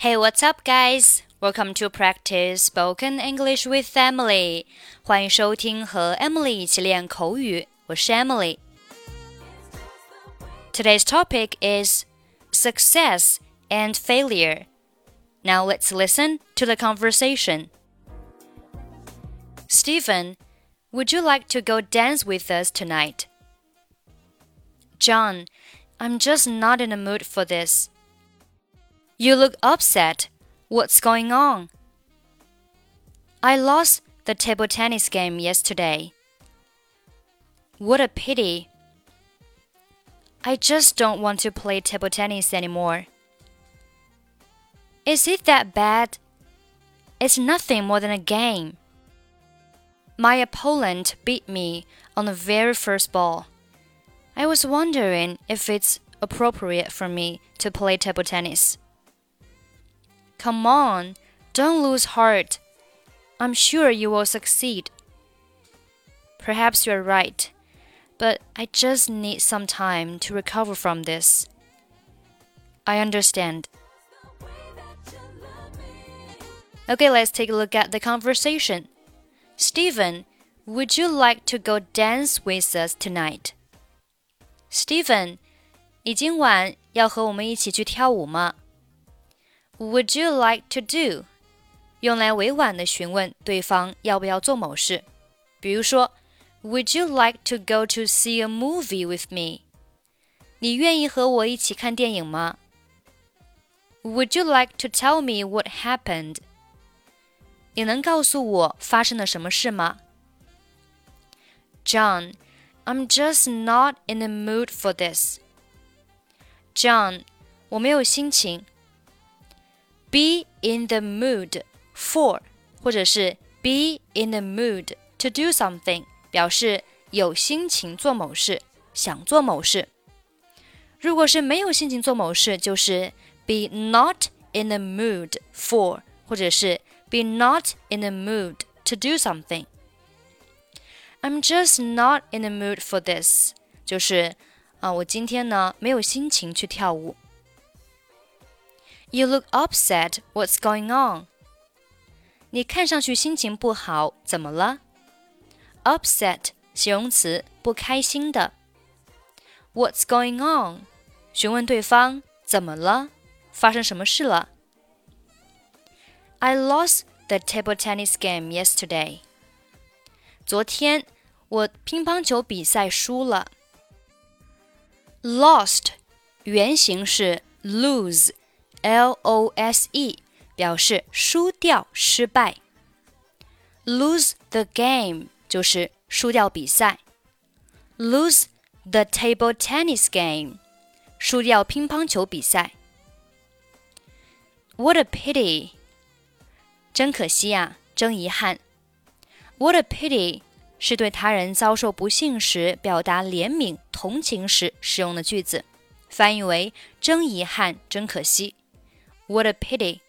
Hey, what's up, guys? Welcome to practice spoken English with Emily. 欢迎收听和 Emily 一起练口语。我是 Emily。Today's topic is success and failure. Now let's listen to the conversation. Steven, would you like to go dance with us tonight? John, I'm just not in the mood for this. You look upset. What's going on? I lost the table tennis game yesterday. What a pity. I just don't want to play table tennis anymore. Is it that bad? It's nothing more than a game. My opponent beat me on the very first ball. I was wondering if it's appropriate for me to play table tennis. Come on, don't lose heart. I'm sure you will succeed. Perhaps you're right, but I just need some time to recover from this. I understand. Okay, let's take a look at the conversation. Steven, would you like to go dance with us tonight? Steven, 你今晚要和我们一起去跳舞吗？？would you like to do？用来委婉的询问对方要不要做某事。比如说，Would you like to go to see a movie with me？你愿意和我一起看电影吗？Would you like to tell me what happened？你能告诉我发生了什么事吗？John, I'm just not in the mood for this. John，我没有心情。 be in the mood for，或者是 be in the mood to do something，表示有心情做某事，想做某事。如果是没有心情做某事，就是 be not in the mood for，或者是 be not in the mood to do something。I'm just not in the mood for this，就是啊，我今天呢没有心情去跳舞。 You look upset. What's going on? 你看上去心情不好，怎么了？Upset 形容词，不开心的。What's going on？询问对方怎么了，发生什么事了？I lost the table tennis game yesterday. 昨天我乒乓球比赛输了。Lost 原型是 lose。 L O S E 表示输掉、失败。Lose the game 就是输掉比赛。Lose the table tennis game 输掉乒乓球比赛。What a pity！真可惜啊，真遗憾。What a pity 是对他人遭受不幸时表达怜悯、同情时使用的句子，翻译为真遗憾、真可惜。what a pity.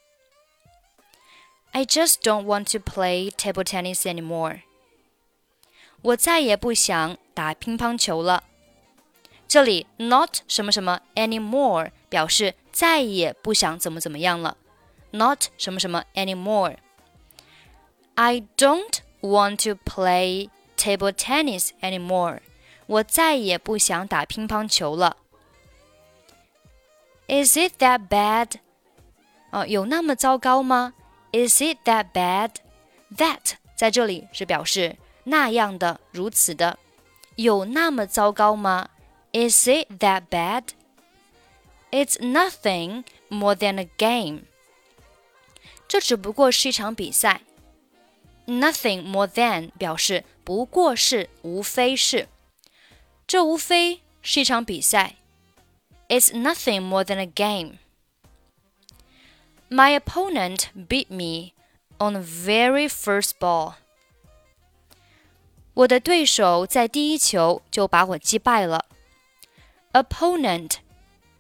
I just don't want to play table tennis anymore. 我再也不想打乒乓球了。这里 not 什么什么 anymore 表示再也不想怎么怎么样了。not 什么什么 anymore。I don't want to play table tennis anymore. 我再也不想打乒乓球了。Is it that bad? 啊，有那么糟糕吗？Is it that bad? That 在这里是表示那样的、如此的。有那么糟糕吗？Is it that bad? It's nothing more than a game. 这只不过是一场比赛。Nothing more than 表示不过是、无非是。这无非是一场比赛。It's nothing more than a game. My opponent beat me on the very first ball. 我的对手在第一球就把我击败了。Opponent，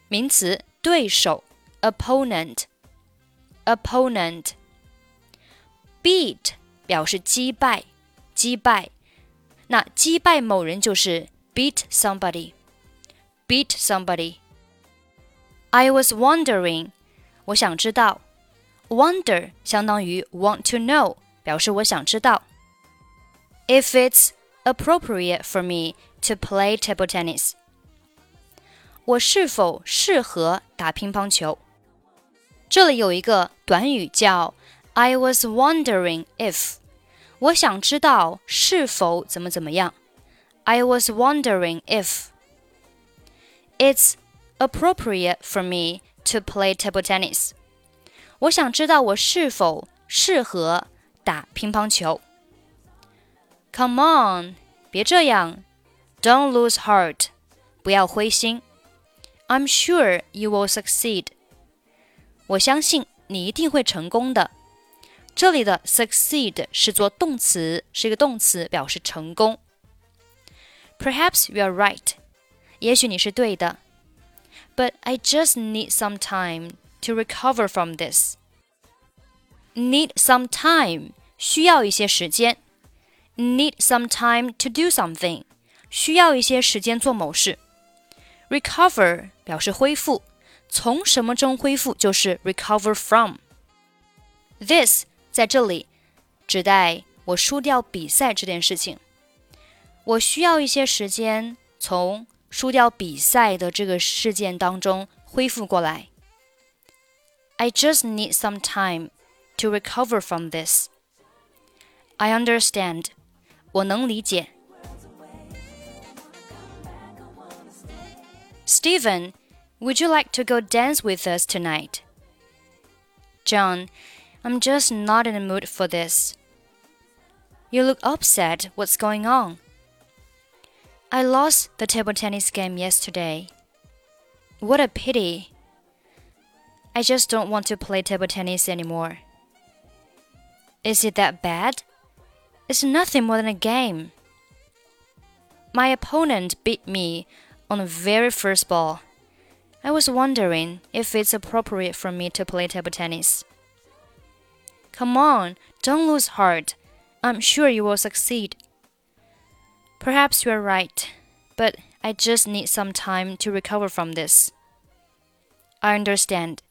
名词，对手。Opponent，opponent。Beat 表示击败，击败。那击败某人就是 beat somebody。Beat somebody。I was wondering 我想知道 Wonder 相当于 want to know，表示我想知道。If it's appropriate for me to play table tennis，我是否适合打乒乓球？这里有一个短语叫 I was wondering if，我想知道是否怎么怎么样。I was wondering if it's appropriate for me to play table tennis。我想知道我是否适合打乒乓球。Come on，别这样，Don't lose heart，不要灰心。I'm sure you will succeed。我相信你一定会成功的。这里的 succeed 是做动词，是一个动词，表示成功。Perhaps you are right，也许你是对的。 But I just need some time to recover from this. Need some time 需要一些时间。Need some time to do something 需要一些时间做某事。Recover 表示恢复，从什么中恢复就是 recover from。This 在这里指代我输掉比赛这件事情。我需要一些时间从 输掉比赛的这个事件当中恢复过来。I just need some time to recover from this. I understand. 我能理解。Steven, would you like to go dance with us tonight? John, I'm just not in the mood for this. You look upset. What's going on? I lost the table tennis game yesterday. What a pity. I just don't want to play table tennis anymore. Is it that bad? It's nothing more than a game. My opponent beat me on the very first ball. I was wondering if it's appropriate for me to play table tennis. Come on, don't lose heart. I'm sure you will succeed. Perhaps you're right, but I just need some time to recover from this. I understand.